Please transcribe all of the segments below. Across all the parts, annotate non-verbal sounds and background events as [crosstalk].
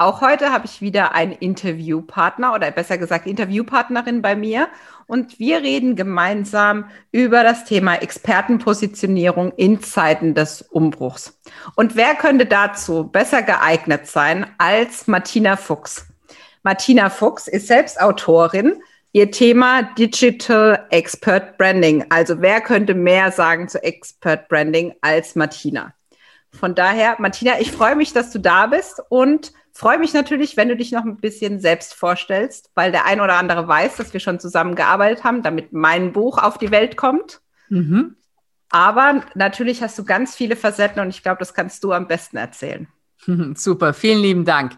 Auch heute habe ich wieder einen Interviewpartner oder besser gesagt Interviewpartnerin bei mir und wir reden gemeinsam über das Thema Expertenpositionierung in Zeiten des Umbruchs. Und wer könnte dazu besser geeignet sein als Martina Fuchs? Martina Fuchs ist selbst Autorin, Ihr Thema Digital Expert Branding. Also wer könnte mehr sagen zu Expert Branding als Martina? Von daher, Martina, ich freue mich, dass du da bist und freue mich natürlich, wenn du dich noch ein bisschen selbst vorstellst, weil der ein oder andere weiß, dass wir schon zusammengearbeitet haben, damit mein Buch auf die Welt kommt. Mhm. Aber natürlich hast du ganz viele Facetten und ich glaube, das kannst du am besten erzählen. [laughs] Super, vielen lieben Dank.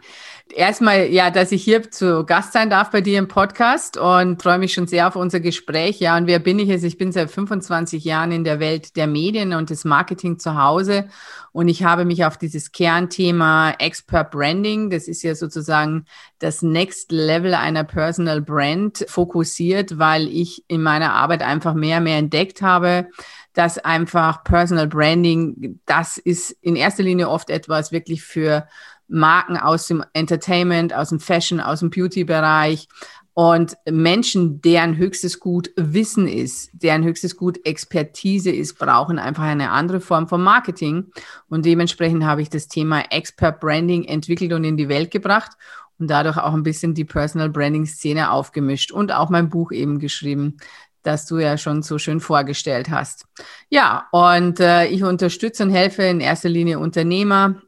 Erstmal, ja, dass ich hier zu Gast sein darf bei dir im Podcast und freue mich schon sehr auf unser Gespräch. Ja, und wer bin ich jetzt? Ich bin seit 25 Jahren in der Welt der Medien und des Marketing zu Hause und ich habe mich auf dieses Kernthema Expert Branding, das ist ja sozusagen das Next Level einer Personal Brand, fokussiert, weil ich in meiner Arbeit einfach mehr, mehr entdeckt habe, dass einfach Personal Branding, das ist in erster Linie oft etwas wirklich für Marken aus dem Entertainment, aus dem Fashion, aus dem Beauty-Bereich und Menschen, deren höchstes Gut Wissen ist, deren höchstes Gut Expertise ist, brauchen einfach eine andere Form von Marketing. Und dementsprechend habe ich das Thema Expert Branding entwickelt und in die Welt gebracht und dadurch auch ein bisschen die Personal Branding Szene aufgemischt und auch mein Buch eben geschrieben, das du ja schon so schön vorgestellt hast. Ja, und äh, ich unterstütze und helfe in erster Linie Unternehmer,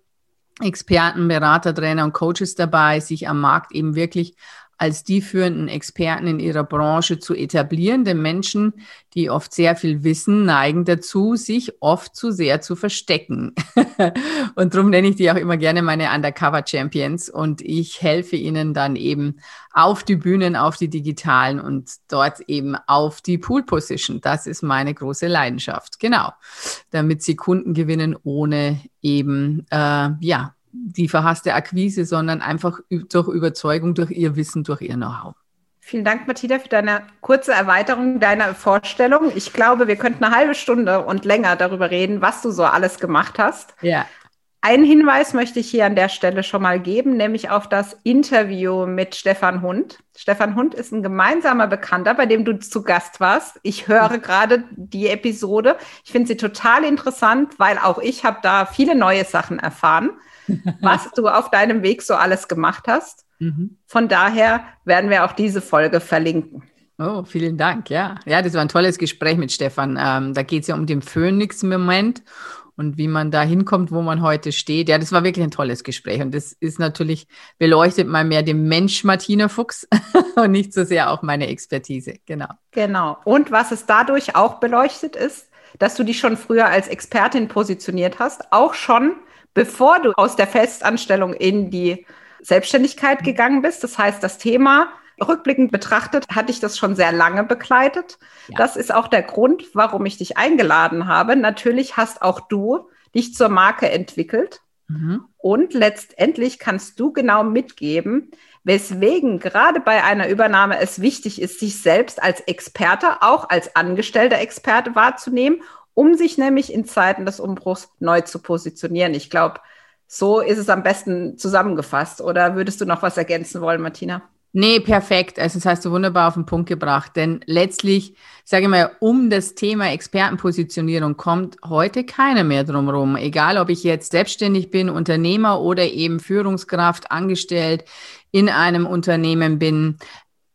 Experten, Berater, Trainer und Coaches dabei, sich am Markt eben wirklich als die führenden Experten in ihrer Branche zu etablieren, denn Menschen, die oft sehr viel wissen, neigen dazu, sich oft zu sehr zu verstecken. [laughs] und darum nenne ich die auch immer gerne meine Undercover Champions und ich helfe ihnen dann eben auf die Bühnen, auf die digitalen und dort eben auf die Pool Position. Das ist meine große Leidenschaft. Genau. Damit sie Kunden gewinnen, ohne eben, äh, ja, die verhasste Akquise, sondern einfach durch Überzeugung, durch ihr Wissen, durch ihr Know-how. Vielen Dank, Mathilda, für deine kurze Erweiterung deiner Vorstellung. Ich glaube, wir könnten eine halbe Stunde und länger darüber reden, was du so alles gemacht hast. Ja. Einen Hinweis möchte ich hier an der Stelle schon mal geben, nämlich auf das Interview mit Stefan Hund. Stefan Hund ist ein gemeinsamer Bekannter, bei dem du zu Gast warst. Ich höre gerade die Episode. Ich finde sie total interessant, weil auch ich habe da viele neue Sachen erfahren was du auf deinem Weg so alles gemacht hast. Mhm. Von daher werden wir auch diese Folge verlinken. Oh, vielen Dank. Ja, ja, das war ein tolles Gespräch mit Stefan. Ähm, da geht es ja um den Phoenix-Moment und wie man da hinkommt, wo man heute steht. Ja, das war wirklich ein tolles Gespräch. Und das ist natürlich, beleuchtet mal mehr den Mensch Martina Fuchs [laughs] und nicht so sehr auch meine Expertise. Genau. Genau. Und was es dadurch auch beleuchtet ist, dass du dich schon früher als Expertin positioniert hast, auch schon bevor du aus der Festanstellung in die Selbstständigkeit gegangen bist. Das heißt, das Thema rückblickend betrachtet hatte ich das schon sehr lange begleitet. Ja. Das ist auch der Grund, warum ich dich eingeladen habe. Natürlich hast auch du dich zur Marke entwickelt. Mhm. Und letztendlich kannst du genau mitgeben, weswegen gerade bei einer Übernahme es wichtig ist, sich selbst als Experte, auch als angestellter Experte wahrzunehmen um sich nämlich in Zeiten des Umbruchs neu zu positionieren. Ich glaube, so ist es am besten zusammengefasst. Oder würdest du noch was ergänzen wollen, Martina? Nee, perfekt. Also das hast du wunderbar auf den Punkt gebracht. Denn letztlich, sage ich mal, um das Thema Expertenpositionierung kommt heute keiner mehr drumherum. Egal, ob ich jetzt selbstständig bin, Unternehmer oder eben Führungskraft, angestellt in einem Unternehmen bin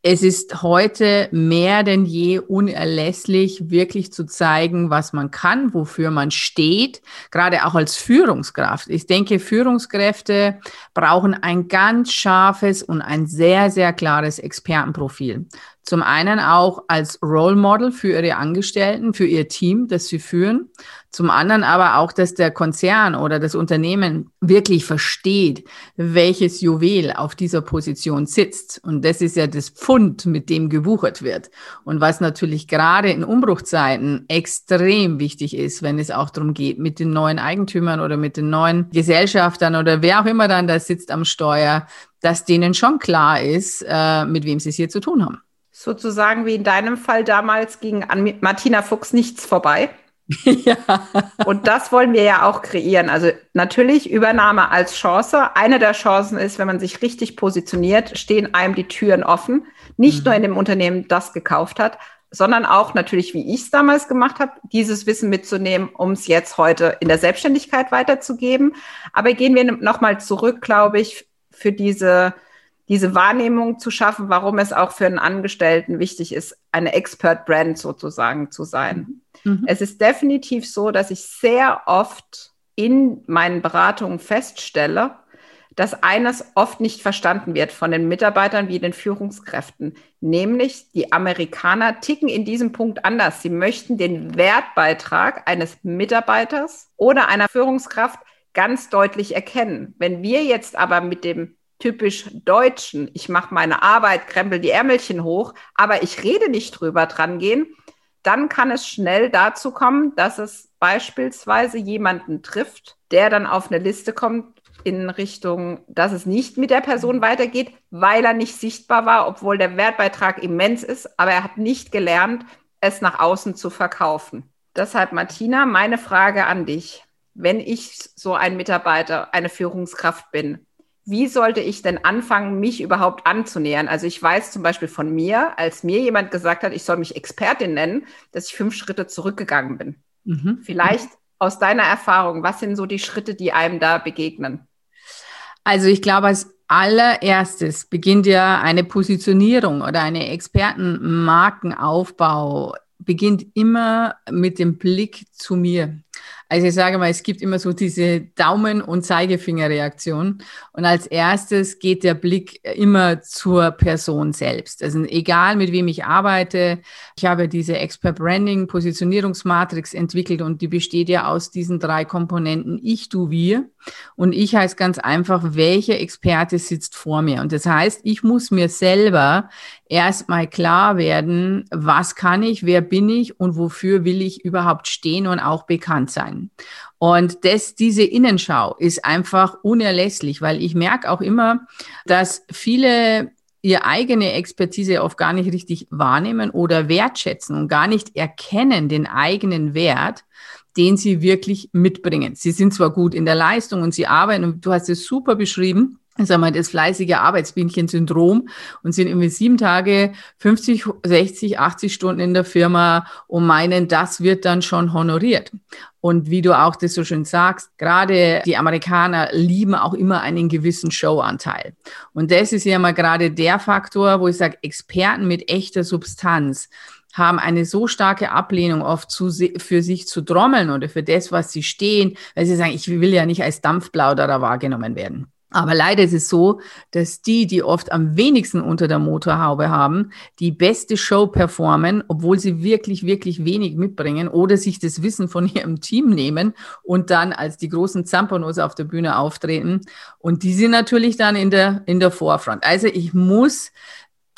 es ist heute mehr denn je unerlässlich, wirklich zu zeigen, was man kann, wofür man steht, gerade auch als Führungskraft. Ich denke, Führungskräfte brauchen ein ganz scharfes und ein sehr, sehr klares Expertenprofil. Zum einen auch als Role Model für ihre Angestellten, für ihr Team, das sie führen. Zum anderen aber auch, dass der Konzern oder das Unternehmen wirklich versteht, welches Juwel auf dieser Position sitzt. Und das ist ja das Pfund, mit dem gewuchert wird. Und was natürlich gerade in Umbruchzeiten extrem wichtig ist, wenn es auch darum geht, mit den neuen Eigentümern oder mit den neuen Gesellschaftern oder wer auch immer dann da sitzt am Steuer, dass denen schon klar ist, äh, mit wem sie es hier zu tun haben sozusagen wie in deinem Fall damals ging an Martina Fuchs nichts vorbei. [laughs] ja. Und das wollen wir ja auch kreieren. Also natürlich Übernahme als Chance. Eine der Chancen ist, wenn man sich richtig positioniert, stehen einem die Türen offen. Nicht mhm. nur in dem Unternehmen, das gekauft hat, sondern auch natürlich, wie ich es damals gemacht habe, dieses Wissen mitzunehmen, um es jetzt heute in der Selbstständigkeit weiterzugeben. Aber gehen wir nochmal zurück, glaube ich, für diese diese Wahrnehmung zu schaffen, warum es auch für einen Angestellten wichtig ist, eine Expert-Brand sozusagen zu sein. Mhm. Es ist definitiv so, dass ich sehr oft in meinen Beratungen feststelle, dass eines oft nicht verstanden wird von den Mitarbeitern wie den Führungskräften, nämlich die Amerikaner ticken in diesem Punkt anders. Sie möchten den Wertbeitrag eines Mitarbeiters oder einer Führungskraft ganz deutlich erkennen. Wenn wir jetzt aber mit dem typisch Deutschen. Ich mache meine Arbeit, krempel die Ärmelchen hoch, aber ich rede nicht drüber dran gehen. Dann kann es schnell dazu kommen, dass es beispielsweise jemanden trifft, der dann auf eine Liste kommt in Richtung, dass es nicht mit der Person weitergeht, weil er nicht sichtbar war, obwohl der Wertbeitrag immens ist, aber er hat nicht gelernt, es nach außen zu verkaufen. Deshalb, Martina, meine Frage an dich. Wenn ich so ein Mitarbeiter, eine Führungskraft bin, wie sollte ich denn anfangen, mich überhaupt anzunähern? Also ich weiß zum Beispiel von mir, als mir jemand gesagt hat, ich soll mich Expertin nennen, dass ich fünf Schritte zurückgegangen bin. Mhm. Vielleicht aus deiner Erfahrung, was sind so die Schritte, die einem da begegnen? Also ich glaube, als allererstes beginnt ja eine Positionierung oder eine Expertenmarkenaufbau beginnt immer mit dem Blick zu mir. Also ich sage mal, es gibt immer so diese Daumen- und Zeigefingerreaktion. Und als erstes geht der Blick immer zur Person selbst. Also egal, mit wem ich arbeite, ich habe diese Expert Branding Positionierungsmatrix entwickelt und die besteht ja aus diesen drei Komponenten. Ich, du, wir. Und ich heißt ganz einfach, welcher Experte sitzt vor mir. Und das heißt, ich muss mir selber erstmal klar werden, was kann ich, wer bin ich und wofür will ich überhaupt stehen und auch bekannt sein. Und das, diese Innenschau ist einfach unerlässlich, weil ich merke auch immer, dass viele ihre eigene Expertise oft gar nicht richtig wahrnehmen oder wertschätzen und gar nicht erkennen den eigenen Wert, den sie wirklich mitbringen. Sie sind zwar gut in der Leistung und sie arbeiten, und du hast es super beschrieben, sagen wir, das fleißige Arbeitsbienchen-Syndrom und sind irgendwie sieben Tage, 50, 60, 80 Stunden in der Firma und meinen, das wird dann schon honoriert. Und wie du auch das so schön sagst, gerade die Amerikaner lieben auch immer einen gewissen Showanteil. Und das ist ja mal gerade der Faktor, wo ich sage, Experten mit echter Substanz haben eine so starke Ablehnung oft zu, für sich zu trommeln oder für das, was sie stehen, weil sie sagen, ich will ja nicht als Dampfplauderer wahrgenommen werden. Aber leider ist es so, dass die, die oft am wenigsten unter der Motorhaube haben, die beste Show performen, obwohl sie wirklich, wirklich wenig mitbringen oder sich das Wissen von [laughs] ihrem Team nehmen und dann als die großen Zampanos auf der Bühne auftreten. Und die sind natürlich dann in der, in der Vorfront. Also ich muss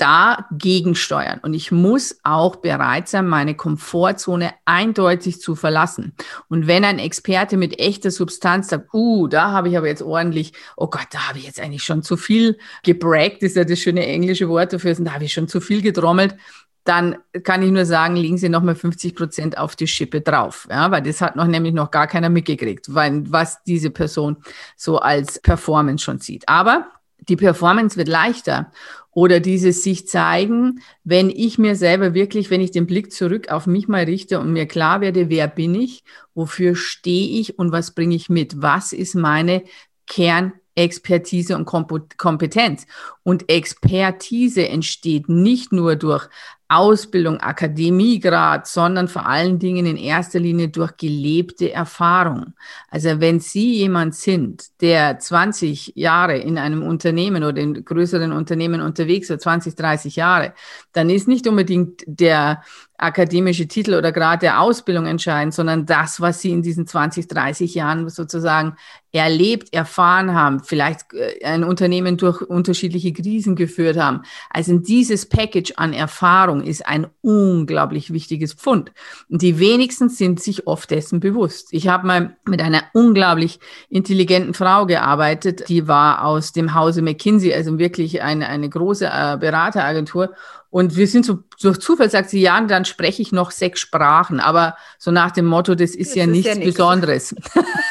dagegen steuern. Und ich muss auch bereit sein, meine Komfortzone eindeutig zu verlassen. Und wenn ein Experte mit echter Substanz sagt, uh, da habe ich aber jetzt ordentlich, oh Gott, da habe ich jetzt eigentlich schon zu viel gebraggt, ist ja das schöne englische Wort dafür, da habe ich schon zu viel getrommelt, dann kann ich nur sagen, legen Sie nochmal 50 Prozent auf die Schippe drauf. Ja, weil das hat noch nämlich noch gar keiner mitgekriegt, weil, was diese Person so als Performance schon sieht. Aber die Performance wird leichter oder dieses sich zeigen, wenn ich mir selber wirklich, wenn ich den Blick zurück auf mich mal richte und mir klar werde, wer bin ich, wofür stehe ich und was bringe ich mit, was ist meine Kern Expertise und Kompetenz. Und Expertise entsteht nicht nur durch Ausbildung, Akademiegrad, sondern vor allen Dingen in erster Linie durch gelebte Erfahrung. Also wenn Sie jemand sind, der 20 Jahre in einem Unternehmen oder in größeren Unternehmen unterwegs ist, 20, 30 Jahre, dann ist nicht unbedingt der akademische Titel oder Grad der Ausbildung entscheidend, sondern das, was Sie in diesen 20, 30 Jahren sozusagen erlebt, erfahren haben, vielleicht äh, ein Unternehmen durch unterschiedliche Krisen geführt haben. Also dieses Package an Erfahrung ist ein unglaublich wichtiges Pfund. Und die wenigsten sind sich oft dessen bewusst. Ich habe mal mit einer unglaublich intelligenten Frau gearbeitet, die war aus dem Hause McKinsey, also wirklich eine, eine große äh, Berateragentur. Und wir sind so durch Zufall, sagt sie, ja, dann spreche ich noch sechs Sprachen. Aber so nach dem Motto, das ist das ja ist nichts ja Besonderes.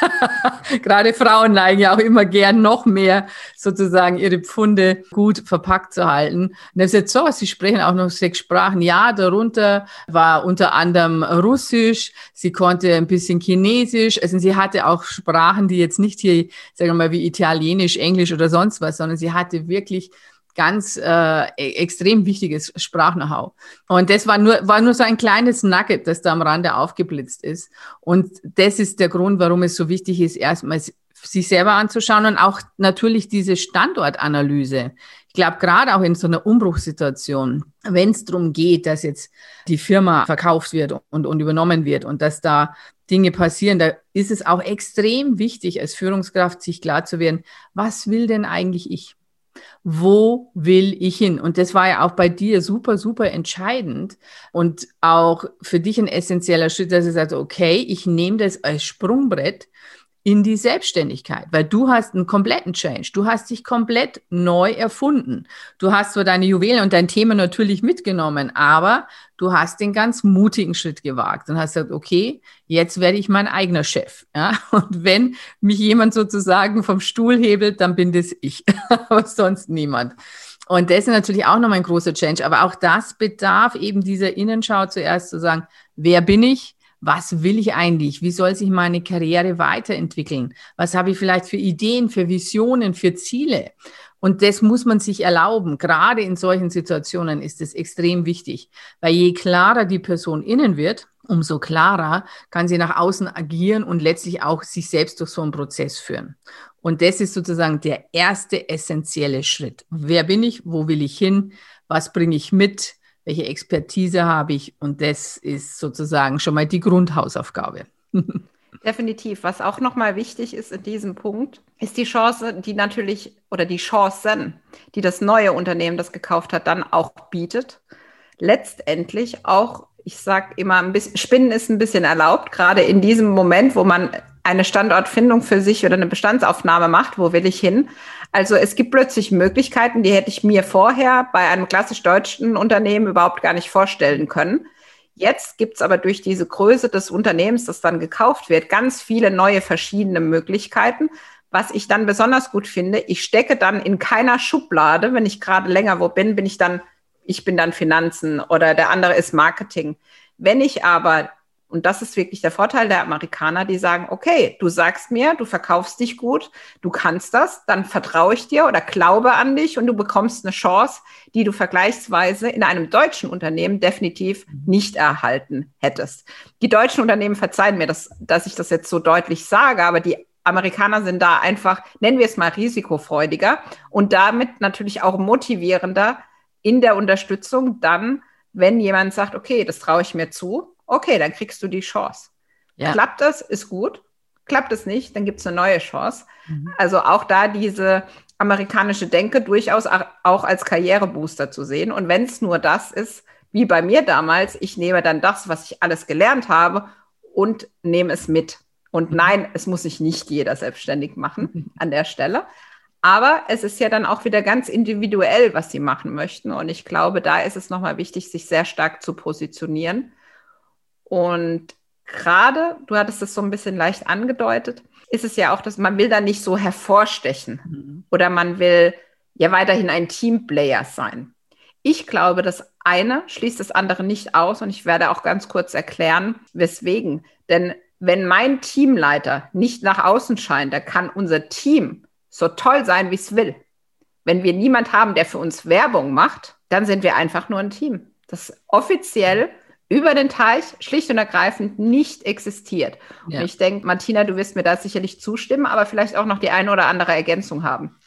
[laughs] Gerade Frauen neigen ja auch immer gern noch mehr sozusagen ihre Pfunde gut verpackt zu halten. Und er sagt, so, sie sprechen auch noch sechs Sprachen. Ja, darunter war unter anderem Russisch. Sie konnte ein bisschen Chinesisch. Also sie hatte auch Sprachen, die jetzt nicht hier, sagen wir mal, wie Italienisch, Englisch oder sonst was, sondern sie hatte wirklich ganz äh, e-, extrem wichtiges Sprach-Know-how. Und das war nur, war nur so ein kleines Nugget, das da am Rande aufgeblitzt ist. Und das ist der Grund, warum es so wichtig ist, erstmal sich selber anzuschauen und auch natürlich diese Standortanalyse. Ich glaube, gerade auch in so einer Umbruchssituation, wenn es darum geht, dass jetzt die Firma verkauft wird und, und übernommen wird und dass da Dinge passieren, da ist es auch extrem wichtig, als Führungskraft sich klar zu werden, was will denn eigentlich ich? Wo will ich hin? Und das war ja auch bei dir super, super entscheidend und auch für dich ein essentieller Schritt, dass du sagst, okay, ich nehme das als Sprungbrett in die Selbstständigkeit, weil du hast einen kompletten Change. Du hast dich komplett neu erfunden. Du hast zwar deine Juwelen und dein Thema natürlich mitgenommen, aber du hast den ganz mutigen Schritt gewagt und hast gesagt, okay, jetzt werde ich mein eigener Chef. Ja? [laughs] Und wenn mich jemand sozusagen vom Stuhl hebelt, dann bin das ich, [laughs] aber sonst niemand. Und das ist natürlich auch nochmal ein großer Change. Aber auch das bedarf eben dieser Innenschau zuerst zu sagen, wer bin ich? Was will ich eigentlich? Wie soll sich meine Karriere weiterentwickeln? Was habe ich vielleicht für Ideen, für Visionen, für Ziele? Und das muss man sich erlauben. Gerade in solchen Situationen ist es extrem wichtig, weil je klarer die Person innen wird, umso klarer kann sie nach außen agieren und letztlich auch sich selbst durch so einen Prozess führen. Und das ist sozusagen der erste essentielle Schritt. Wer bin ich? Wo will ich hin? Was bringe ich mit? Welche Expertise habe ich und das ist sozusagen schon mal die Grundhausaufgabe. [laughs] Definitiv. Was auch nochmal wichtig ist in diesem Punkt, ist die Chance, die natürlich oder die Chancen, die das neue Unternehmen, das gekauft hat, dann auch bietet. Letztendlich auch, ich sage immer, ein bisschen, Spinnen ist ein bisschen erlaubt, gerade in diesem Moment, wo man eine Standortfindung für sich oder eine Bestandsaufnahme macht, wo will ich hin, also es gibt plötzlich Möglichkeiten, die hätte ich mir vorher bei einem klassisch deutschen Unternehmen überhaupt gar nicht vorstellen können. Jetzt gibt es aber durch diese Größe des Unternehmens, das dann gekauft wird, ganz viele neue verschiedene Möglichkeiten. Was ich dann besonders gut finde, ich stecke dann in keiner Schublade, wenn ich gerade länger wo bin, bin ich dann, ich bin dann Finanzen oder der andere ist Marketing. Wenn ich aber und das ist wirklich der Vorteil der Amerikaner, die sagen, okay, du sagst mir, du verkaufst dich gut, du kannst das, dann vertraue ich dir oder glaube an dich und du bekommst eine Chance, die du vergleichsweise in einem deutschen Unternehmen definitiv nicht erhalten hättest. Die deutschen Unternehmen verzeihen mir, dass, dass ich das jetzt so deutlich sage, aber die Amerikaner sind da einfach, nennen wir es mal, risikofreudiger und damit natürlich auch motivierender in der Unterstützung dann, wenn jemand sagt, okay, das traue ich mir zu, okay, dann kriegst du die Chance. Ja. Klappt das, ist gut. Klappt es nicht, dann gibt es eine neue Chance. Mhm. Also auch da diese amerikanische Denke durchaus auch als Karrierebooster zu sehen. Und wenn es nur das ist, wie bei mir damals, ich nehme dann das, was ich alles gelernt habe und nehme es mit. Und mhm. nein, es muss sich nicht jeder selbstständig machen [laughs] an der Stelle. Aber es ist ja dann auch wieder ganz individuell, was sie machen möchten. Und ich glaube, da ist es nochmal wichtig, sich sehr stark zu positionieren und gerade, du hattest es so ein bisschen leicht angedeutet, ist es ja auch, dass man will da nicht so hervorstechen mhm. oder man will ja weiterhin ein Teamplayer sein. Ich glaube, das eine schließt das andere nicht aus und ich werde auch ganz kurz erklären, weswegen. Denn wenn mein Teamleiter nicht nach außen scheint, dann kann unser Team so toll sein, wie es will. Wenn wir niemand haben, der für uns Werbung macht, dann sind wir einfach nur ein Team, das offiziell über den Teich schlicht und ergreifend nicht existiert. Ja. Und ich denke, Martina, du wirst mir da sicherlich zustimmen, aber vielleicht auch noch die eine oder andere Ergänzung haben.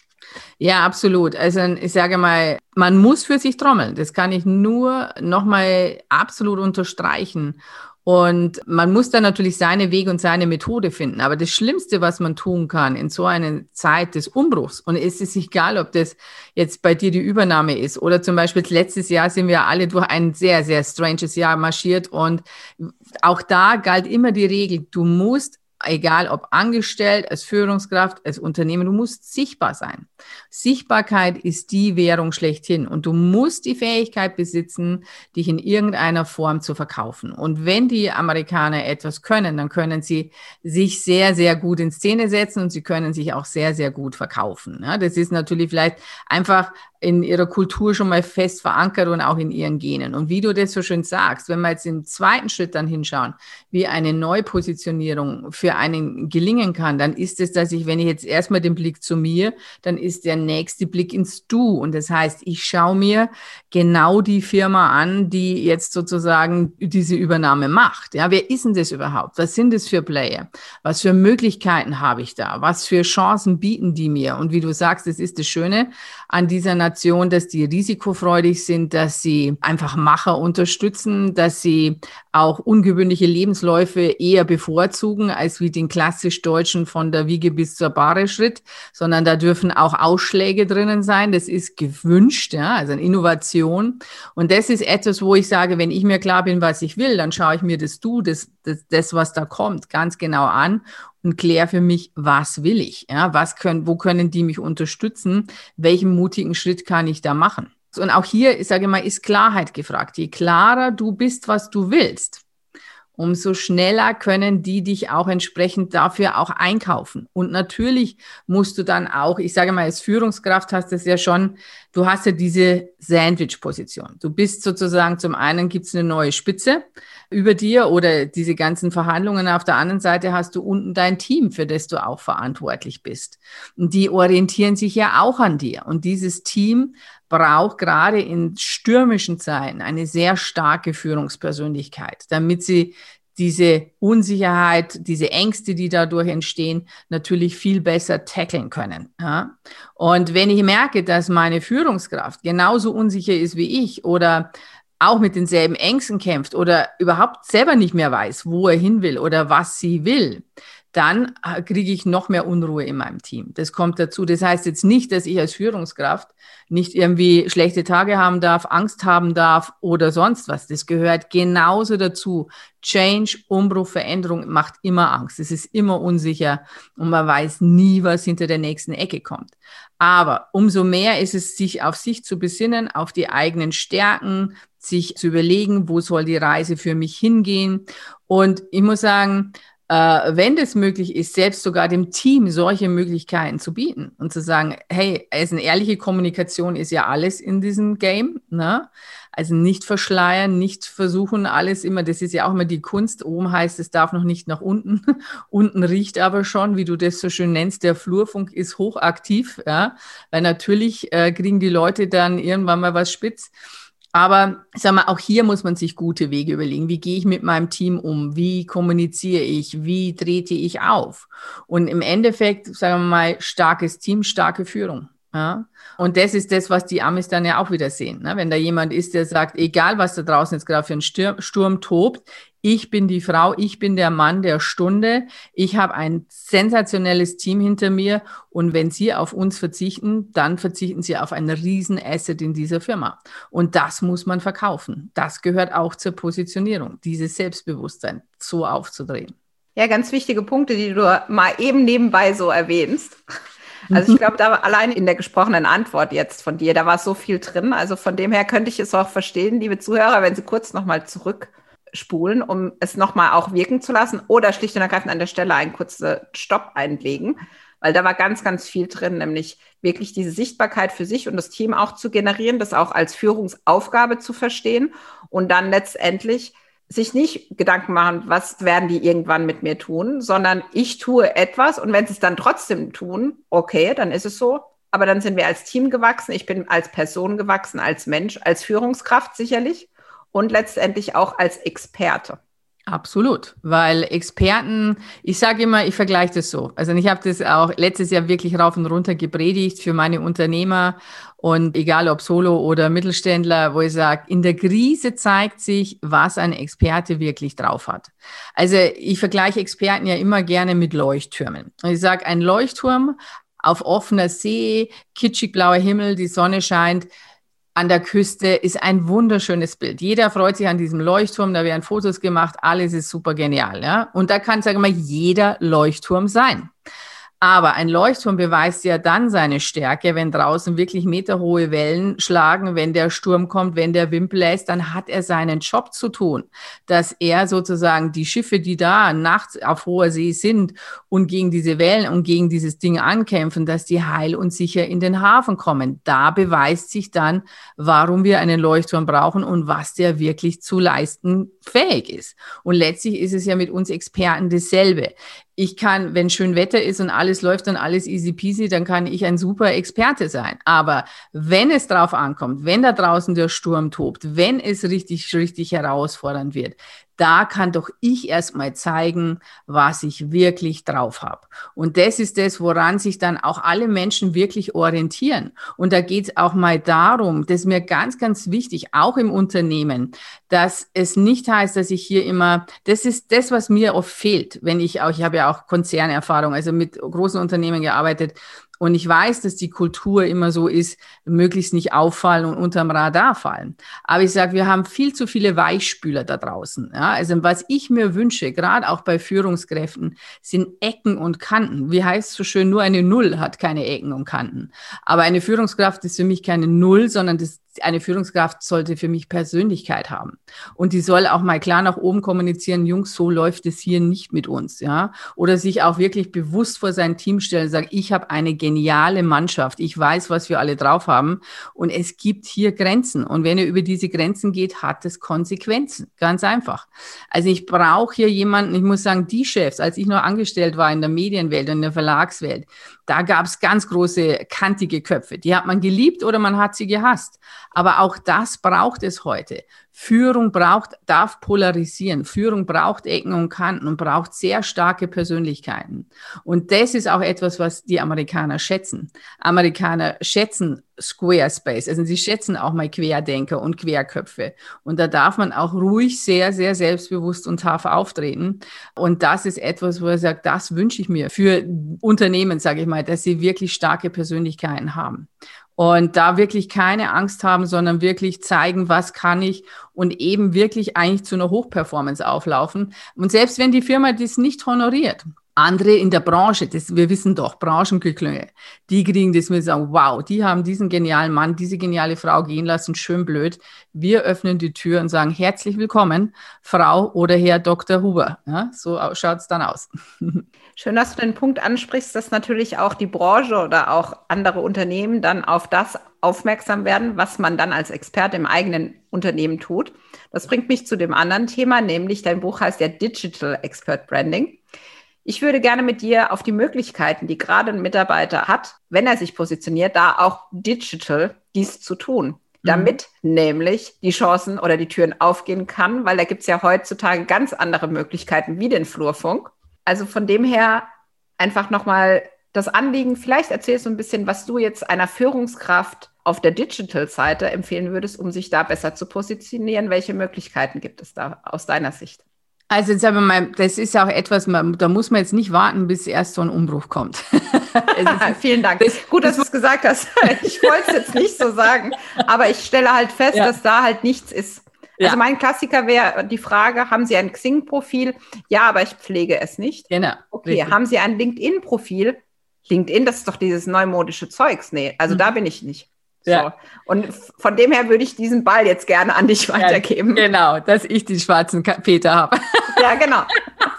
Ja, absolut. Also ich sage mal, man muss für sich trommeln. Das kann ich nur nochmal absolut unterstreichen. Und man muss dann natürlich seine Wege und seine Methode finden. Aber das Schlimmste, was man tun kann in so einer Zeit des Umbruchs, und es ist egal, ob das jetzt bei dir die Übernahme ist oder zum Beispiel letztes Jahr sind wir alle durch ein sehr, sehr stranges Jahr marschiert und auch da galt immer die Regel, du musst egal ob angestellt, als Führungskraft, als Unternehmen, du musst sichtbar sein. Sichtbarkeit ist die Währung schlechthin und du musst die Fähigkeit besitzen, dich in irgendeiner Form zu verkaufen. Und wenn die Amerikaner etwas können, dann können sie sich sehr, sehr gut in Szene setzen und sie können sich auch sehr, sehr gut verkaufen. Ja, das ist natürlich vielleicht einfach in ihrer Kultur schon mal fest verankert und auch in ihren Genen. Und wie du das so schön sagst, wenn wir jetzt im zweiten Schritt dann hinschauen, wie eine Neupositionierung für einen gelingen kann, dann ist es, dass ich, wenn ich jetzt erstmal den Blick zu mir, dann ist der nächste Blick ins Du. Und das heißt, ich schaue mir genau die Firma an, die jetzt sozusagen diese Übernahme macht. Ja, wer ist denn das überhaupt? Was sind das für Player? Was für Möglichkeiten habe ich da? Was für Chancen bieten die mir? Und wie du sagst, das ist das Schöne an dieser Nation, dass die risikofreudig sind, dass sie einfach Macher unterstützen, dass sie auch ungewöhnliche Lebensläufe eher bevorzugen als wie den klassisch Deutschen von der Wiege bis zur Bahre Schritt, sondern da dürfen auch Ausschläge drinnen sein. Das ist gewünscht, ja, also eine Innovation. Und das ist etwas, wo ich sage, wenn ich mir klar bin, was ich will, dann schaue ich mir das Du, das, das, das was da kommt, ganz genau an und kläre für mich, was will ich? Ja, was können, wo können die mich unterstützen? Welchen mutigen Schritt kann ich da machen? Und auch hier, ich sage mal, ist Klarheit gefragt. Je klarer du bist, was du willst, umso schneller können die dich auch entsprechend dafür auch einkaufen. Und natürlich musst du dann auch, ich sage mal, als Führungskraft hast du es ja schon, du hast ja diese Sandwich-Position. Du bist sozusagen, zum einen gibt es eine neue Spitze, über dir oder diese ganzen Verhandlungen. Auf der anderen Seite hast du unten dein Team, für das du auch verantwortlich bist. Und die orientieren sich ja auch an dir. Und dieses Team braucht gerade in stürmischen Zeiten eine sehr starke Führungspersönlichkeit, damit sie diese Unsicherheit, diese Ängste, die dadurch entstehen, natürlich viel besser tackeln können. Ja? Und wenn ich merke, dass meine Führungskraft genauso unsicher ist wie ich oder auch mit denselben Ängsten kämpft oder überhaupt selber nicht mehr weiß, wo er hin will oder was sie will, dann äh, kriege ich noch mehr Unruhe in meinem Team. Das kommt dazu. Das heißt jetzt nicht, dass ich als Führungskraft nicht irgendwie schlechte Tage haben darf, Angst haben darf oder sonst was. Das gehört genauso dazu. Change, Umbruch, Veränderung macht immer Angst. Es ist immer unsicher und man weiß nie, was hinter der nächsten Ecke kommt. Aber umso mehr ist es, sich auf sich zu besinnen, auf die eigenen Stärken, sich zu überlegen, wo soll die Reise für mich hingehen. Und ich muss sagen, äh, wenn das möglich ist, selbst sogar dem Team solche Möglichkeiten zu bieten und zu sagen, hey, also eine ehrliche Kommunikation ist ja alles in diesem Game. Ne? Also nicht verschleiern, nicht versuchen, alles immer, das ist ja auch immer die Kunst. Oben heißt, es darf noch nicht nach unten. [laughs] unten riecht aber schon, wie du das so schön nennst, der Flurfunk ist hochaktiv, ja, weil natürlich äh, kriegen die Leute dann irgendwann mal was spitz. Aber sag mal, auch hier muss man sich gute Wege überlegen. Wie gehe ich mit meinem Team um? Wie kommuniziere ich? Wie trete ich auf? Und im Endeffekt, sagen wir mal, starkes Team, starke Führung. Ja? Und das ist das, was die Amis dann ja auch wieder sehen. Ne? Wenn da jemand ist, der sagt, egal was da draußen jetzt gerade für ein Sturm, Sturm tobt, ich bin die Frau, ich bin der Mann der Stunde, ich habe ein sensationelles Team hinter mir und wenn Sie auf uns verzichten, dann verzichten Sie auf ein Riesenasset in dieser Firma. Und das muss man verkaufen. Das gehört auch zur Positionierung, dieses Selbstbewusstsein so aufzudrehen. Ja, ganz wichtige Punkte, die du mal eben nebenbei so erwähnst. Also ich [laughs] glaube, da war allein in der gesprochenen Antwort jetzt von dir, da war so viel drin. Also von dem her könnte ich es auch verstehen, liebe Zuhörer, wenn Sie kurz nochmal zurück spulen, um es nochmal auch wirken zu lassen oder schlicht und ergreifend an der Stelle einen kurzen Stopp einlegen, weil da war ganz, ganz viel drin, nämlich wirklich diese Sichtbarkeit für sich und das Team auch zu generieren, das auch als Führungsaufgabe zu verstehen und dann letztendlich sich nicht Gedanken machen, was werden die irgendwann mit mir tun, sondern ich tue etwas und wenn sie es dann trotzdem tun, okay, dann ist es so. Aber dann sind wir als Team gewachsen. Ich bin als Person gewachsen, als Mensch, als Führungskraft sicherlich und letztendlich auch als Experte. Absolut, weil Experten, ich sage immer, ich vergleiche das so. Also ich habe das auch letztes Jahr wirklich rauf und runter gepredigt für meine Unternehmer und egal ob Solo oder Mittelständler, wo ich sage, in der Krise zeigt sich, was ein Experte wirklich drauf hat. Also ich vergleiche Experten ja immer gerne mit Leuchttürmen. Und ich sage, ein Leuchtturm auf offener See, kitschig blauer Himmel, die Sonne scheint, an der Küste ist ein wunderschönes Bild. Jeder freut sich an diesem Leuchtturm, da werden Fotos gemacht, alles ist super genial. Ja? Und da kann, sagen wir mal, jeder Leuchtturm sein. Aber ein Leuchtturm beweist ja dann seine Stärke, wenn draußen wirklich meterhohe Wellen schlagen, wenn der Sturm kommt, wenn der Wind bläst, dann hat er seinen Job zu tun, dass er sozusagen die Schiffe, die da nachts auf hoher See sind und gegen diese Wellen und gegen dieses Ding ankämpfen, dass die heil und sicher in den Hafen kommen. Da beweist sich dann, warum wir einen Leuchtturm brauchen und was der wirklich zu leisten fähig ist. Und letztlich ist es ja mit uns Experten dasselbe ich kann, wenn schön Wetter ist und alles läuft und alles easy peasy, dann kann ich ein super Experte sein. Aber wenn es drauf ankommt, wenn da draußen der Sturm tobt, wenn es richtig, richtig herausfordernd wird, da kann doch ich erstmal zeigen, was ich wirklich drauf habe. Und das ist das, woran sich dann auch alle Menschen wirklich orientieren. Und da geht es auch mal darum, das ist mir ganz, ganz wichtig, auch im Unternehmen, dass es nicht heißt, dass ich hier immer, das ist das, was mir oft fehlt, wenn ich auch, ich habe ja auch Konzernerfahrung, also mit großen Unternehmen gearbeitet, und ich weiß, dass die Kultur immer so ist, möglichst nicht auffallen und unterm Radar fallen. Aber ich sage, wir haben viel zu viele Weichspüler da draußen. Ja? Also was ich mir wünsche, gerade auch bei Führungskräften, sind Ecken und Kanten. Wie heißt es so schön, nur eine Null hat keine Ecken und Kanten. Aber eine Führungskraft ist für mich keine Null, sondern das eine Führungskraft sollte für mich Persönlichkeit haben. Und die soll auch mal klar nach oben kommunizieren, Jungs, so läuft es hier nicht mit uns, ja. Oder sich auch wirklich bewusst vor sein Team stellen, sagen, ich habe eine geniale Mannschaft, ich weiß, was wir alle drauf haben und es gibt hier Grenzen. Und wenn er über diese Grenzen geht, hat es Konsequenzen. Ganz einfach. Also ich brauche hier jemanden, ich muss sagen, die Chefs, als ich noch angestellt war in der Medienwelt und in der Verlagswelt, da gab es ganz große, kantige Köpfe. Die hat man geliebt oder man hat sie gehasst. Aber auch das braucht es heute. Führung braucht, darf polarisieren. Führung braucht Ecken und Kanten und braucht sehr starke Persönlichkeiten. Und das ist auch etwas, was die Amerikaner schätzen. Amerikaner schätzen Squarespace. Also sie schätzen auch mal Querdenker und Querköpfe. Und da darf man auch ruhig sehr, sehr selbstbewusst und tough auftreten. Und das ist etwas, wo er sagt, das wünsche ich mir für Unternehmen, sage ich mal, dass sie wirklich starke Persönlichkeiten haben. Und da wirklich keine Angst haben, sondern wirklich zeigen, was kann ich und eben wirklich eigentlich zu einer Hochperformance auflaufen. Und selbst wenn die Firma das nicht honoriert, andere in der Branche, das, wir wissen doch, Branchenglücklinge, die kriegen das mit sagen, wow, die haben diesen genialen Mann, diese geniale Frau gehen lassen, schön blöd. Wir öffnen die Tür und sagen, herzlich willkommen, Frau oder Herr Dr. Huber. Ja, so schaut es dann aus. [laughs] Schön, dass du den Punkt ansprichst, dass natürlich auch die Branche oder auch andere Unternehmen dann auf das aufmerksam werden, was man dann als Experte im eigenen Unternehmen tut. Das bringt mich zu dem anderen Thema, nämlich dein Buch heißt ja Digital Expert Branding. Ich würde gerne mit dir auf die Möglichkeiten, die gerade ein Mitarbeiter hat, wenn er sich positioniert, da auch digital dies zu tun, mhm. damit nämlich die Chancen oder die Türen aufgehen kann, weil da gibt es ja heutzutage ganz andere Möglichkeiten wie den Flurfunk. Also von dem her einfach nochmal das Anliegen, vielleicht erzählst du ein bisschen, was du jetzt einer Führungskraft auf der Digital-Seite empfehlen würdest, um sich da besser zu positionieren. Welche Möglichkeiten gibt es da aus deiner Sicht? Also jetzt wir mal, das ist auch etwas, da muss man jetzt nicht warten, bis erst so ein Umbruch kommt. [laughs] Vielen Dank. Das, Gut, dass du es gesagt hast. [laughs] Ich wollte es jetzt nicht so sagen, aber ich stelle halt fest, ja. dass da halt nichts ist. Ja. Also mein Klassiker wäre die Frage, haben Sie ein Xing-Profil? Ja, aber ich pflege es nicht. Genau. Okay, richtig. haben Sie ein LinkedIn-Profil? LinkedIn, das ist doch dieses neumodische Zeugs. Nee, also mhm. da bin ich nicht. So. Ja. Und von dem her würde ich diesen Ball jetzt gerne an dich weitergeben. Ja, genau, dass ich den schwarzen Peter habe. [laughs] Ja, genau.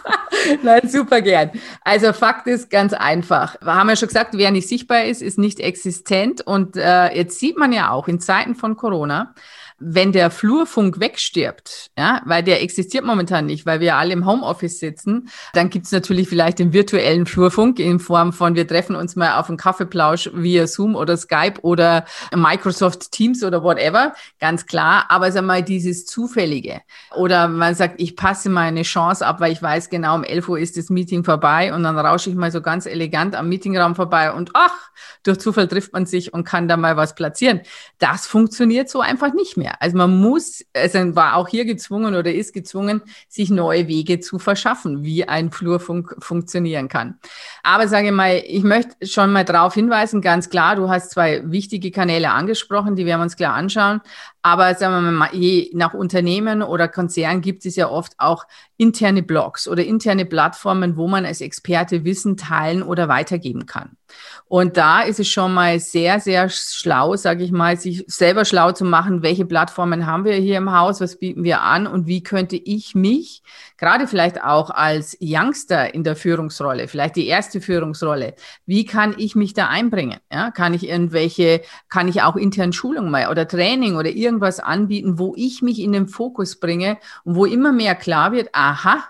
[laughs] Nein, super gern. Also Fakt ist ganz einfach. Wir haben ja schon gesagt, wer nicht sichtbar ist, ist nicht existent. Und äh, jetzt sieht man ja auch in Zeiten von Corona, wenn der Flurfunk wegstirbt, ja, weil der existiert momentan nicht, weil wir alle im Homeoffice sitzen, dann gibt es natürlich vielleicht den virtuellen Flurfunk in Form von, wir treffen uns mal auf einen Kaffeeplausch via Zoom oder Skype oder Microsoft Teams oder whatever, ganz klar. Aber sag mal, dieses Zufällige. Oder man sagt, ich passe meine Chance ab, weil ich weiß genau, um 11 Uhr ist das Meeting vorbei und dann rausche ich mal so ganz elegant am Meetingraum vorbei und ach, durch Zufall trifft man sich und kann da mal was platzieren. Das funktioniert so einfach nicht mehr. Also man muss, also war auch hier gezwungen oder ist gezwungen, sich neue Wege zu verschaffen, wie ein Flurfunk funktionieren kann. Aber sage mal, ich möchte schon mal darauf hinweisen, ganz klar, du hast zwei wichtige Kanäle angesprochen, die werden wir uns klar anschauen. Aber sagen wir mal, je nach Unternehmen oder Konzern gibt es ja oft auch interne Blogs oder interne Plattformen, wo man als Experte Wissen teilen oder weitergeben kann. Und da ist es schon mal sehr, sehr schlau, sage ich mal, sich selber schlau zu machen, welche Plattformen haben wir hier im Haus, was bieten wir an und wie könnte ich mich, gerade vielleicht auch als Youngster in der Führungsrolle, vielleicht die erste Führungsrolle, wie kann ich mich da einbringen? Ja, kann ich irgendwelche, kann ich auch intern Schulung mal oder Training oder irgendwas anbieten, wo ich mich in den Fokus bringe und wo immer mehr klar wird, aha,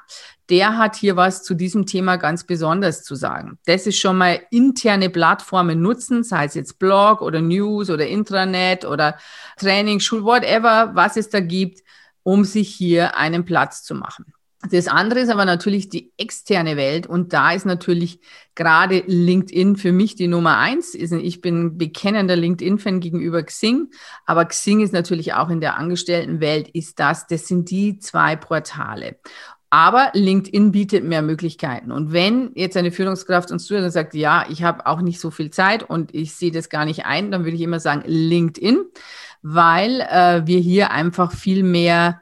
der hat hier was zu diesem Thema ganz besonders zu sagen. Das ist schon mal interne Plattformen nutzen, sei es jetzt Blog oder News oder Intranet oder Training, Schul, whatever, was es da gibt, um sich hier einen Platz zu machen. Das andere ist aber natürlich die externe Welt und da ist natürlich gerade LinkedIn für mich die Nummer eins. Ich bin bekennender LinkedIn-Fan gegenüber Xing, aber Xing ist natürlich auch in der Angestelltenwelt ist das, das sind die zwei Portale. Aber LinkedIn bietet mehr Möglichkeiten. Und wenn jetzt eine Führungskraft uns zuhört und sagt, ja, ich habe auch nicht so viel Zeit und ich sehe das gar nicht ein, dann würde ich immer sagen LinkedIn, weil äh, wir hier einfach viel mehr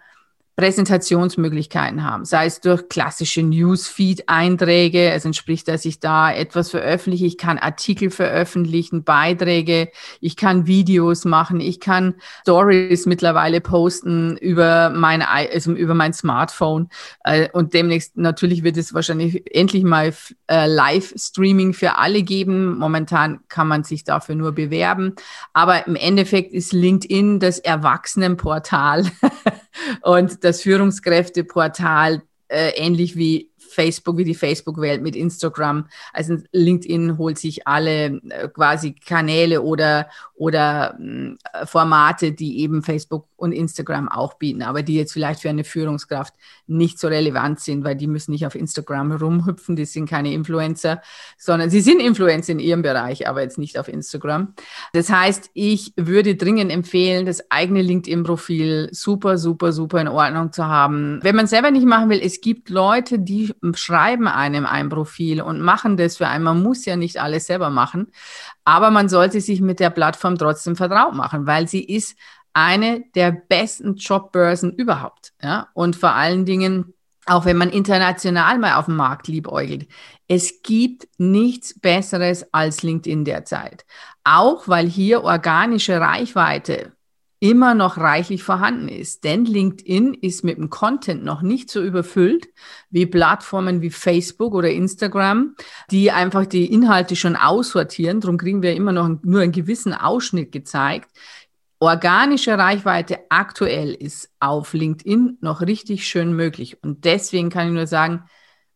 Präsentationsmöglichkeiten haben, sei es durch klassische Newsfeed-Einträge, es entspricht, dass ich da etwas veröffentliche, ich kann Artikel veröffentlichen, Beiträge, ich kann Videos machen, ich kann Stories mittlerweile posten über mein, also über mein Smartphone äh, und demnächst natürlich wird es wahrscheinlich endlich mal äh, Live-Streaming für alle geben. Momentan kann man sich dafür nur bewerben, aber im Endeffekt ist LinkedIn das Erwachsenenportal [laughs] und das Führungskräfteportal, äh, ähnlich wie Facebook, wie die Facebook-Welt mit Instagram. Also LinkedIn holt sich alle äh, quasi Kanäle oder, oder äh, Formate, die eben Facebook und Instagram auch bieten, aber die jetzt vielleicht für eine Führungskraft nicht so relevant sind, weil die müssen nicht auf Instagram rumhüpfen, die sind keine Influencer, sondern sie sind Influencer in ihrem Bereich, aber jetzt nicht auf Instagram. Das heißt, ich würde dringend empfehlen, das eigene LinkedIn-Profil super, super, super in Ordnung zu haben. Wenn man selber nicht machen will, es gibt Leute, die schreiben einem ein Profil und machen das für einen. Man muss ja nicht alles selber machen, aber man sollte sich mit der Plattform trotzdem vertraut machen, weil sie ist eine der besten Jobbörsen überhaupt. Ja? Und vor allen Dingen, auch wenn man international mal auf dem Markt liebäugelt, es gibt nichts Besseres als LinkedIn derzeit. Auch weil hier organische Reichweite immer noch reichlich vorhanden ist. Denn LinkedIn ist mit dem Content noch nicht so überfüllt wie Plattformen wie Facebook oder Instagram, die einfach die Inhalte schon aussortieren. Darum kriegen wir immer noch nur einen gewissen Ausschnitt gezeigt. Organische Reichweite aktuell ist auf LinkedIn noch richtig schön möglich. Und deswegen kann ich nur sagen,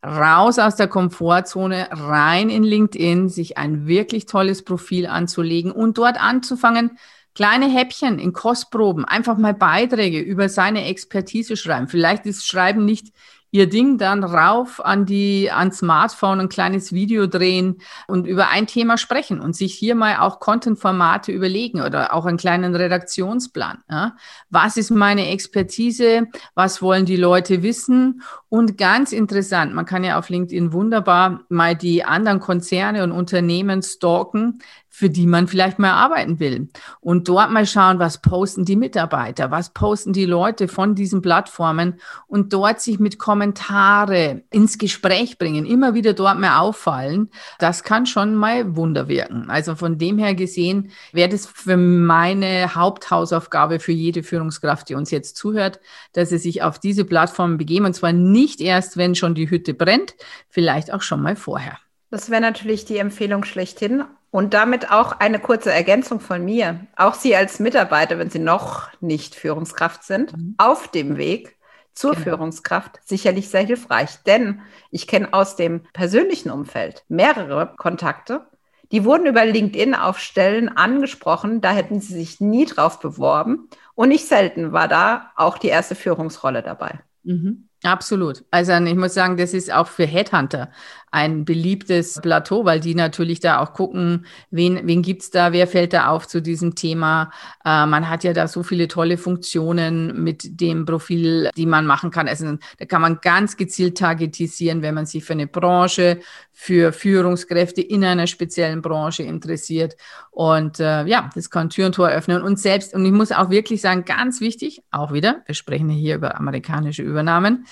raus aus der Komfortzone, rein in LinkedIn, sich ein wirklich tolles Profil anzulegen und dort anzufangen, kleine Häppchen in Kostproben, einfach mal Beiträge über seine Expertise schreiben. Vielleicht ist Schreiben nicht ihr Ding dann rauf an die, an Smartphone ein kleines Video drehen und über ein Thema sprechen und sich hier mal auch Content-Formate überlegen oder auch einen kleinen Redaktionsplan. Ja? Was ist meine Expertise? Was wollen die Leute wissen? Und ganz interessant, man kann ja auf LinkedIn wunderbar mal die anderen Konzerne und Unternehmen stalken, für die man vielleicht mal arbeiten will. Und dort mal schauen, was posten die Mitarbeiter, was posten die Leute von diesen Plattformen und dort sich mit Kommentare ins Gespräch bringen, immer wieder dort mal auffallen. Das kann schon mal Wunder wirken. Also von dem her gesehen wäre das für meine Haupthausaufgabe für jede Führungskraft, die uns jetzt zuhört, dass sie sich auf diese Plattformen begeben und zwar nicht erst, wenn schon die Hütte brennt, vielleicht auch schon mal vorher. Das wäre natürlich die Empfehlung schlechthin. Und damit auch eine kurze Ergänzung von mir. Auch Sie als Mitarbeiter, wenn Sie noch nicht Führungskraft sind, mhm. auf dem Weg zur genau. Führungskraft sicherlich sehr hilfreich. Denn ich kenne aus dem persönlichen Umfeld mehrere Kontakte, die wurden über LinkedIn auf Stellen angesprochen, da hätten sie sich nie drauf beworben. Und nicht selten war da auch die erste Führungsrolle dabei. Mhm. Absolut. Also ich muss sagen, das ist auch für Headhunter ein beliebtes Plateau, weil die natürlich da auch gucken, wen, wen gibt's da, wer fällt da auf zu diesem Thema. Äh, man hat ja da so viele tolle Funktionen mit dem Profil, die man machen kann. Also da kann man ganz gezielt targetisieren, wenn man sich für eine Branche, für Führungskräfte in einer speziellen Branche interessiert. Und äh, ja, das kann Tür und Tor öffnen. Und selbst, und ich muss auch wirklich sagen, ganz wichtig, auch wieder, wir sprechen hier über amerikanische Übernahmen,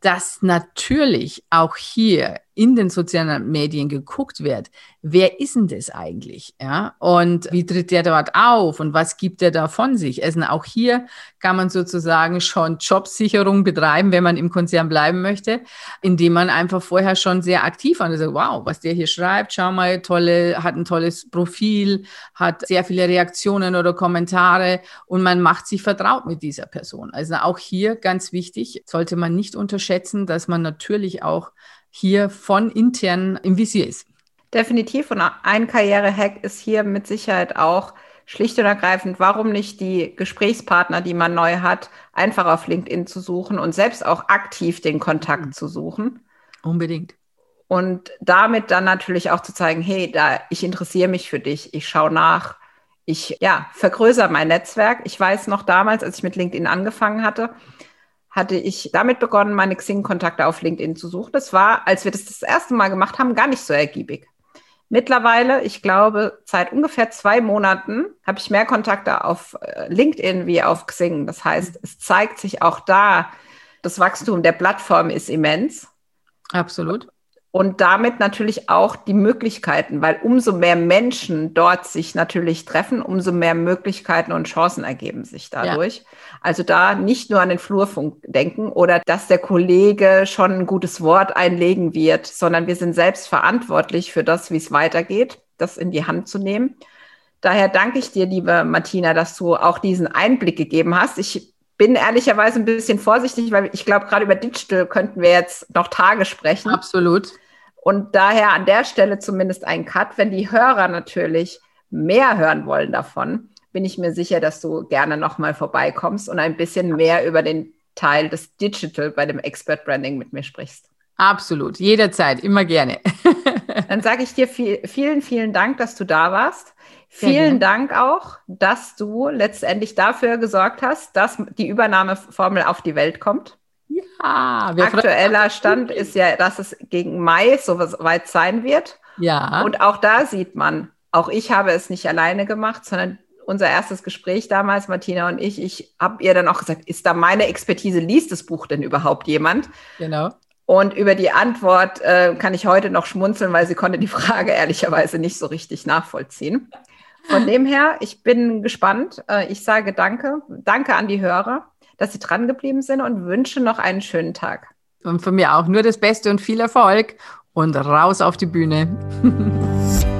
dass natürlich auch hier in den sozialen Medien geguckt wird, wer ist denn das eigentlich? Ja, und wie tritt der dort auf und was gibt er da von sich? Also auch hier kann man sozusagen schon Jobsicherung betreiben, wenn man im Konzern bleiben möchte, indem man einfach vorher schon sehr aktiv war. Also, wow, was der hier schreibt, schau mal, tolle, hat ein tolles Profil, hat sehr viele Reaktionen oder Kommentare und man macht sich vertraut mit dieser Person. Also auch hier ganz wichtig, sollte man nicht unterschätzen, dass man natürlich auch hier von intern im Visier ist. Definitiv. Und ein Karrierehack ist hier mit Sicherheit auch schlicht und ergreifend, warum nicht die Gesprächspartner, die man neu hat, einfach auf LinkedIn zu suchen und selbst auch aktiv den Kontakt mhm. zu suchen. Unbedingt. Und damit dann natürlich auch zu zeigen, hey, da, ich interessiere mich für dich, ich schaue nach, ich ja, vergrößere mein Netzwerk. Ich weiß noch damals, als ich mit LinkedIn angefangen hatte, hatte ich damit begonnen, meine Xing-Kontakte auf LinkedIn zu suchen. Das war, als wir das das erste Mal gemacht haben, gar nicht so ergiebig. Mittlerweile, ich glaube, seit ungefähr zwei Monaten habe ich mehr Kontakte auf äh, LinkedIn wie auf Xing. Das heißt, es zeigt sich auch da, das Wachstum der Plattform ist immens. Absolut und damit natürlich auch die Möglichkeiten, weil umso mehr Menschen dort sich natürlich treffen, umso mehr Möglichkeiten und Chancen ergeben sich dadurch. Ja. Also da nicht nur an den Flurfunk denken oder dass der Kollege schon ein gutes Wort einlegen wird, sondern wir sind selbst verantwortlich für das, wie es weitergeht, das in die Hand zu nehmen. Daher danke ich dir, liebe Martina, dass du auch diesen Einblick gegeben hast. Ich bin ehrlicherweise ein bisschen vorsichtig, weil ich glaube, gerade über Digital könnten wir jetzt noch Tage sprechen. Absolut. Und daher an der Stelle zumindest ein Cut. Wenn die Hörer natürlich mehr hören wollen davon, bin ich mir sicher, dass du gerne nochmal vorbeikommst und ein bisschen mehr über den Teil des Digital bei dem Expert Branding mit mir sprichst. Absolut, jederzeit, immer gerne. [laughs] Dann sage ich dir viel, vielen, vielen Dank, dass du da warst. Vielen Dank auch, dass du letztendlich dafür gesorgt hast, dass die Übernahmeformel auf die Welt kommt. Ja, aktueller Stand ist ja, dass es gegen Mai so weit sein wird. Ja. Und auch da sieht man, auch ich habe es nicht alleine gemacht, sondern unser erstes Gespräch damals, Martina und ich, ich habe ihr dann auch gesagt, ist da meine Expertise, liest das Buch denn überhaupt jemand? Genau. Und über die Antwort äh, kann ich heute noch schmunzeln, weil sie konnte die Frage ehrlicherweise nicht so richtig nachvollziehen. Von dem her, ich bin gespannt. Äh, ich sage danke. Danke an die Hörer dass Sie dran geblieben sind und wünsche noch einen schönen Tag. Und von mir auch nur das Beste und viel Erfolg und raus auf die Bühne. [laughs]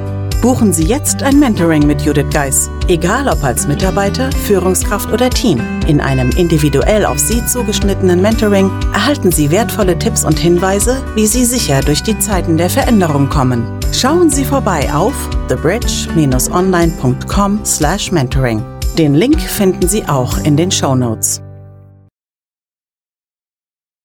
Buchen Sie jetzt ein Mentoring mit Judith Geis, egal ob als Mitarbeiter, Führungskraft oder Team. In einem individuell auf Sie zugeschnittenen Mentoring erhalten Sie wertvolle Tipps und Hinweise, wie Sie sicher durch die Zeiten der Veränderung kommen. Schauen Sie vorbei auf thebridge-online.com/mentoring. Den Link finden Sie auch in den Show Notes.